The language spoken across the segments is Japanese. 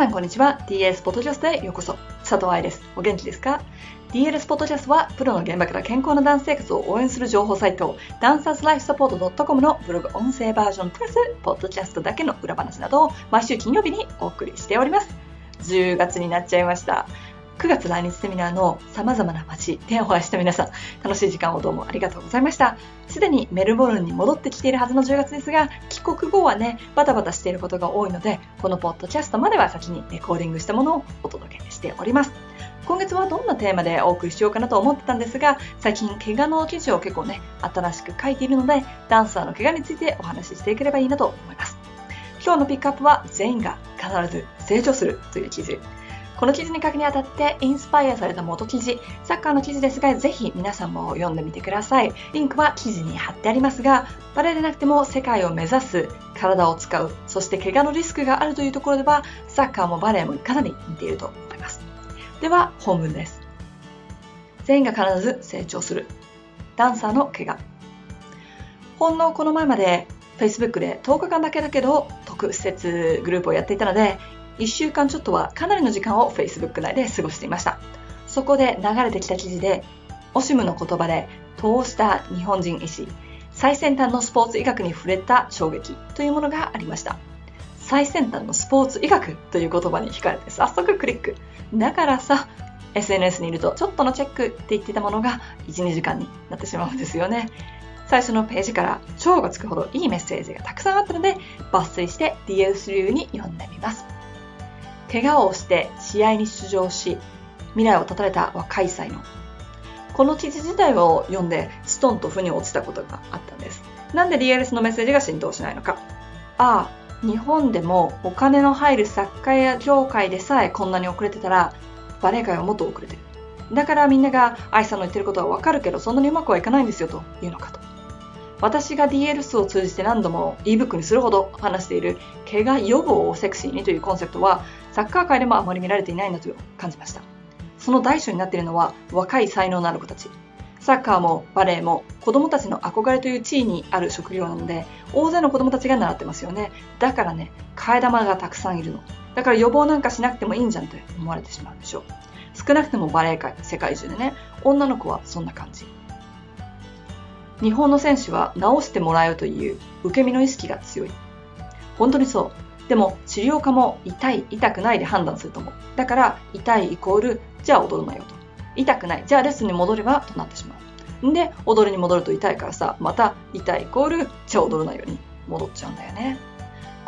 さんこんにちは。DS ポッドキャストへようこそ。佐藤愛です。お元気ですか ?DLS ポッドキャストは、プロの現場から健康なダンス生活を応援する情報サイト、ダンサーズライフサポート .com のブログ音声バージョンプラス、ポッドキャストだけの裏話などを毎週金曜日にお送りしております。10月になっちゃいました。9月来日セミナーの様々な街でお会いした皆さん、楽しい時間をどうもありがとうございました。すでにメルボルンに戻ってきているはずの10月ですが、帰国後はね、バタバタしていることが多いので、このポッドキャストまでは先にレコーディングしたものをお届けしております。今月はどんなテーマでお送りしようかなと思ってたんですが、最近怪我の記事を結構ね、新しく書いているので、ダンサーの怪我についてお話ししていければいいなと思います。今日のピックアップは全員が必ず成長するという記事。この記事に書くにあたってインスパイアされた元記事、サッカーの記事ですが、ぜひ皆さんも読んでみてください。リンクは記事に貼ってありますが、バレーでなくても世界を目指す、体を使う、そして怪我のリスクがあるというところでは、サッカーもバレーもかなり似ていると思います。では、本文です。全員が必ず成長する。ダンサーの怪我。ほんのこの前まで Facebook で10日間だけだけど特設グループをやっていたので1週間ちょっとはかなりの時間を Facebook 内で過ごしていました。そこで流れてきた記事で、オシムの言葉で、通した日本人医師、最先端のスポーツ医学に触れた衝撃というものがありました。最先端のスポーツ医学という言葉に惹かれて早速クリック。だからさ、SNS にいるとちょっとのチェックって言ってたものが1、2時間になってしまうんですよね。最初のページから超がつくほどいいメッセージがたくさんあったので抜粋して DS 流に読んでみます。怪我をして試合に出場し、未来を絶たれた若い才能。この記事自体を読んでストンと腑に落ちたことがあったんです。なんで DLS のメッセージが浸透しないのか。ああ、日本でもお金の入るサッカー業界でさえこんなに遅れてたら、バレエ界はもっと遅れてる。だからみんなが愛さんの言ってることはわかるけど、そんなにうまくはいかないんですよというのかと。私が DLS を通じて何度も ebook にするほど話している怪我予防をセクシーにというコンセプトはサッカー界でもあまり見られていないなと感じました。その代償になっているのは若い才能のある子たち。サッカーもバレエも子供たちの憧れという地位にある職業なので大勢の子供たちが習ってますよね。だからね、替え玉がたくさんいるの。だから予防なんかしなくてもいいんじゃんって思われてしまうでしょう。少なくともバレエ界、世界中でね、女の子はそんな感じ。日本の選手は治してもらうという受け身の意識が強い。本当にそう。でも治療家も痛い、痛くないで判断すると思う。だから痛いイコール、じゃあ踊るなよと。痛くない、じゃあレッスンに戻ればとなってしまう。んで、踊りに戻ると痛いからさ、また痛いイコール、じゃあ踊るなように戻っちゃうんだよね。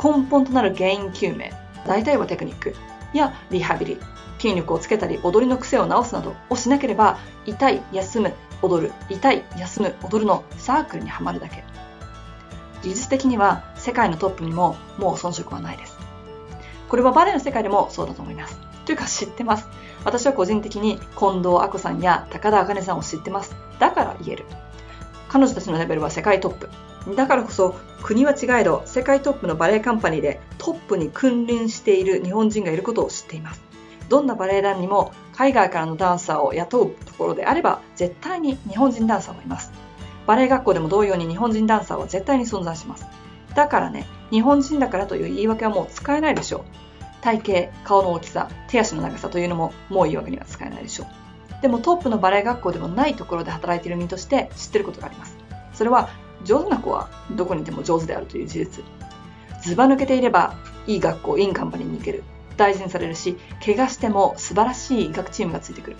根本となる原因究明、大体はテクニックやリハビリ、筋力をつけたり踊りの癖を直すなどをしなければ痛い、休む、踊る、痛い、休む、踊るのサークルにはまるだけ。技術的には世界のトップにももう遜色はないです。これはバレエの世界でもそうだと思います。というか知ってます。私は個人的に近藤亜子さんや高田茜さんを知ってます。だから言える。彼女たちのレベルは世界トップ。だからこそ国は違えど世界トップのバレエカンパニーでトップに君臨している日本人がいることを知っています。どんなバレエ団にも海外からのダンサーを雇うところであれば絶対に日本人ダンサーもいます。バレエ学校でも同様に日本人ダンサーは絶対に存在します。だからね、日本人だからという言い訳はもう使えないでしょう。体型、顔の大きさ、手足の長さというのももう言い訳には使えないでしょう。でもトップのバレエ学校でもないところで働いている身として知ってることがあります。それは上手な子はどこにいても上手であるという事実。ずば抜けていればいい学校、いいカンパニーに行ける。大事にされるし、怪我しても素晴らしい医学チームがついてくる。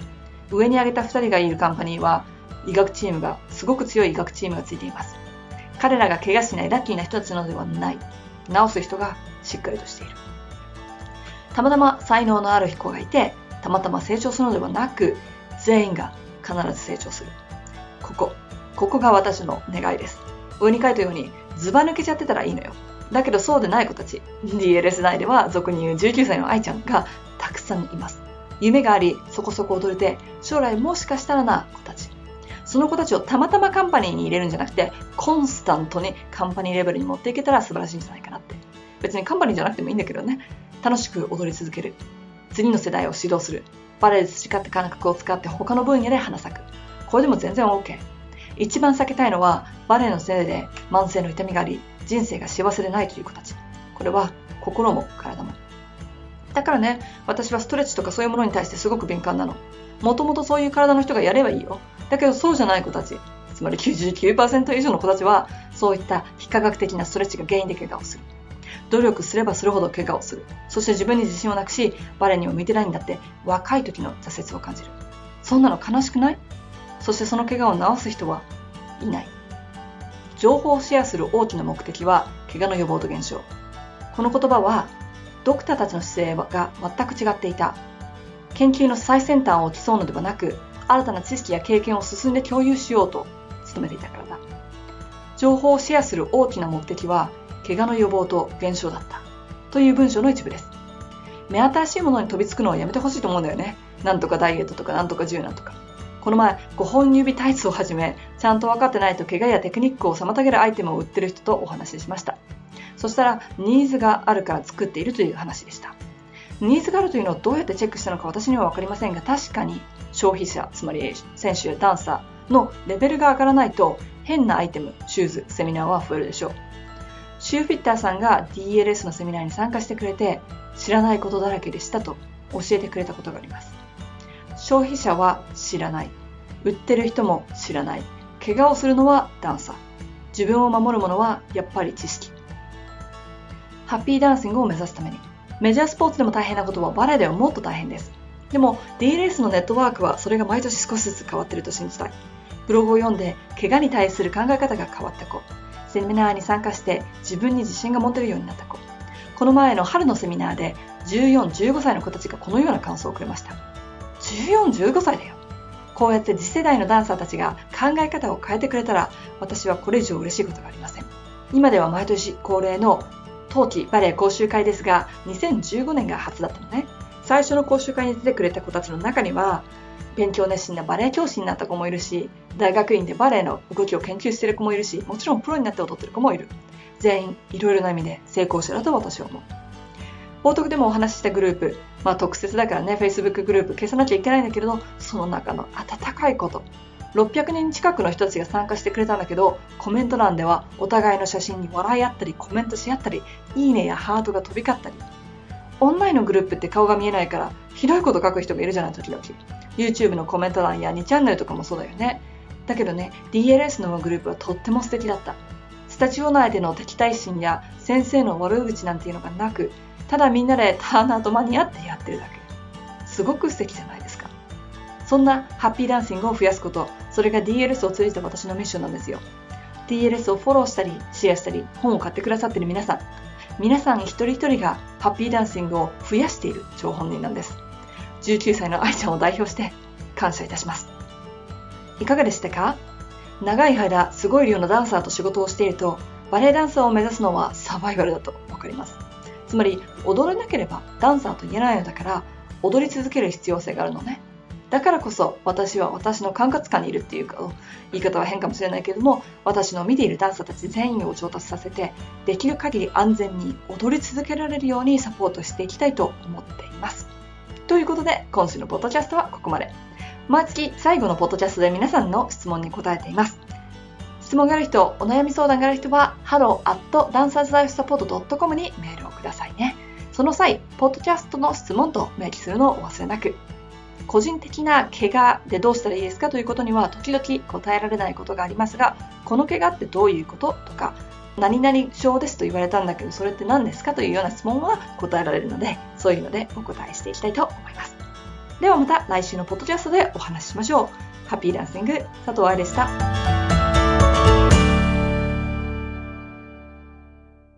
上に挙げた2人がいるカンパニーは、医学チームが、すごく強い医学チームがついています。彼らが怪我しないラッキーな人たちなのではない。治す人がしっかりとしている。たまたま才能のある子がいて、たまたま成長するのではなく、全員が必ず成長する。ここ、ここが私の願いです。上に書いたように、ずば抜けちゃってたらいいのよ。だけどそうでない子たち、DLS 内では俗に言う19歳の愛ちゃんがたくさんいます。夢があり、そこそこ踊れて、将来もしかしたらな子たち。その子たちをたまたまカンパニーに入れるんじゃなくて、コンスタントにカンパニーレベルに持っていけたら素晴らしいんじゃないかなって。別にカンパニーじゃなくてもいいんだけどね。楽しく踊り続ける。次の世代を指導する。バレエで培った感覚を使って他の分野で花咲く。これでも全然 OK。一番避けたいのは、バレエのせいで慢性の痛みがあり、人生が幸せでないという子たち。これは心も体も。だからね、私はストレッチとかそういうものに対してすごく敏感なの。もともとそういう体の人がやればいいよ。だけどそうじゃない子たち、つまり99%以上の子たちは、そういった非科学的なストレッチが原因で怪我をする。努力すればするほど怪我をする。そして自分に自信をなくし、バレエにも向いてないんだって若い時の挫折を感じる。そんなの悲しくない？そしてその怪我を治す人はいない。情報をシェアする大きな目的は怪我の予防と減少。この言葉はドクターたちの姿勢が全く違っていた。研究の最先端を競うのではなく、新たな知識や経験を進んで共有しようと努めていたからだ。情報をシェアする大きな目的は、怪我の予防と減少だった。という文章の一部です。目新しいものに飛びつくのはやめてほしいと思うんだよね。なんとかダイエットとかなんとか柔軟とか。この前、5本指タイツをはじめ、ちゃんと分かってないと怪我やテクニックを妨げるアイテムを売ってる人とお話ししました。そしたら、ニーズがあるから作っているという話でした。ニーズがあるというのをどうやってチェックしたのか私には分かりませんが、確かに消費者、つまり選手やダンサーのレベルが上がらないと、変なアイテム、シューズ、セミナーは増えるでしょう。シューフィッターさんが DLS のセミナーに参加してくれて、知らないことだらけでしたと教えてくれたことがあります。消費者は知らない。売ってる人も知らない。怪我をするのはダンサー。自分を守るものはやっぱり知識。ハッピーダンシングを目指すために。メジャースポーツでも大変なことはバレエではもっと大変です。でも D レースのネットワークはそれが毎年少しずつ変わってると信じたい。ブログを読んで怪我に対する考え方が変わった子。セミナーに参加して自分に自信が持てるようになった子。この前の春のセミナーで14、15歳の子たちがこのような感想をくれました。14、15歳だよ。こうやって次世代のダンサーたちが考え方を変えてくれたら私はこれ以上嬉しいことがありません。今では毎年恒例の冬季バレエ講習会ですが2015年が初だったのね。最初の講習会に出てくれた子たちの中には勉強熱心なバレエ教師になった子もいるし大学院でバレエの動きを研究している子もいるしもちろんプロになって踊ってる子もいる全員いろいろな意味で成功者だと私は思う冒頭でもお話ししたグループ、まあ、特設だからね Facebook グループ消さなきゃいけないんだけれどその中の温かいこと。600人近くの人たちが参加してくれたんだけどコメント欄ではお互いの写真に笑い合ったりコメントし合ったりいいねやハートが飛び交ったり。オンラインのグループって顔が見えないからひどいこと書く人がいるじゃない時々。YouTube のコメント欄や2チャンネルとかもそうだよね。だけどね DLS のグループはとっても素敵だった。タジオ内での敵対心や先生の悪口なんていうのがなくただみんなでターンアウトマニアってやってるだけ。すごく素敵じゃないですか。そんなハッピーダンシングを増やすことそれが DLS を通じた私のミッションなんですよ。DLS をフォローしたりシェアしたり本を買ってくださってる皆さん。皆さん一人一人がハッピーダンシングを増やしている張本人なんです。19歳の愛ちゃんを代表して感謝いたします。いかがでしたか？長い間すごい量のダンサーと仕事をしているとバレエダンサーを目指すのはサバイバルだと分かります。つまり踊れなければダンサーと言えないのだから踊り続ける必要性があるのね。だからこそ私は私の管轄下にいるっていうか言い方は変かもしれないけれども私の見ているダンサーたち全員を上達させてできる限り安全に踊り続けられるようにサポートしていきたいと思っています。ということで今週のポッドキャストはここまで。毎月最後のポッドキャストで皆さんの質問に答えています質問がある人、お悩み相談がある人は、hello.dancerslifesupport.com にメールをくださいね。その際、ポッドキャストの質問と明記するのをお忘れなく。個人的な怪我でどうしたらいいですかということには時々答えられないことがありますが、この怪我ってどういうこととか、何々症ですと言われたんだけど、それって何ですかというような質問は答えられるので、そういうのでお答えしていきたいと思います。ではまた来週のポッドキャストでお話ししましょう。ハッピーダンシング佐藤愛でした。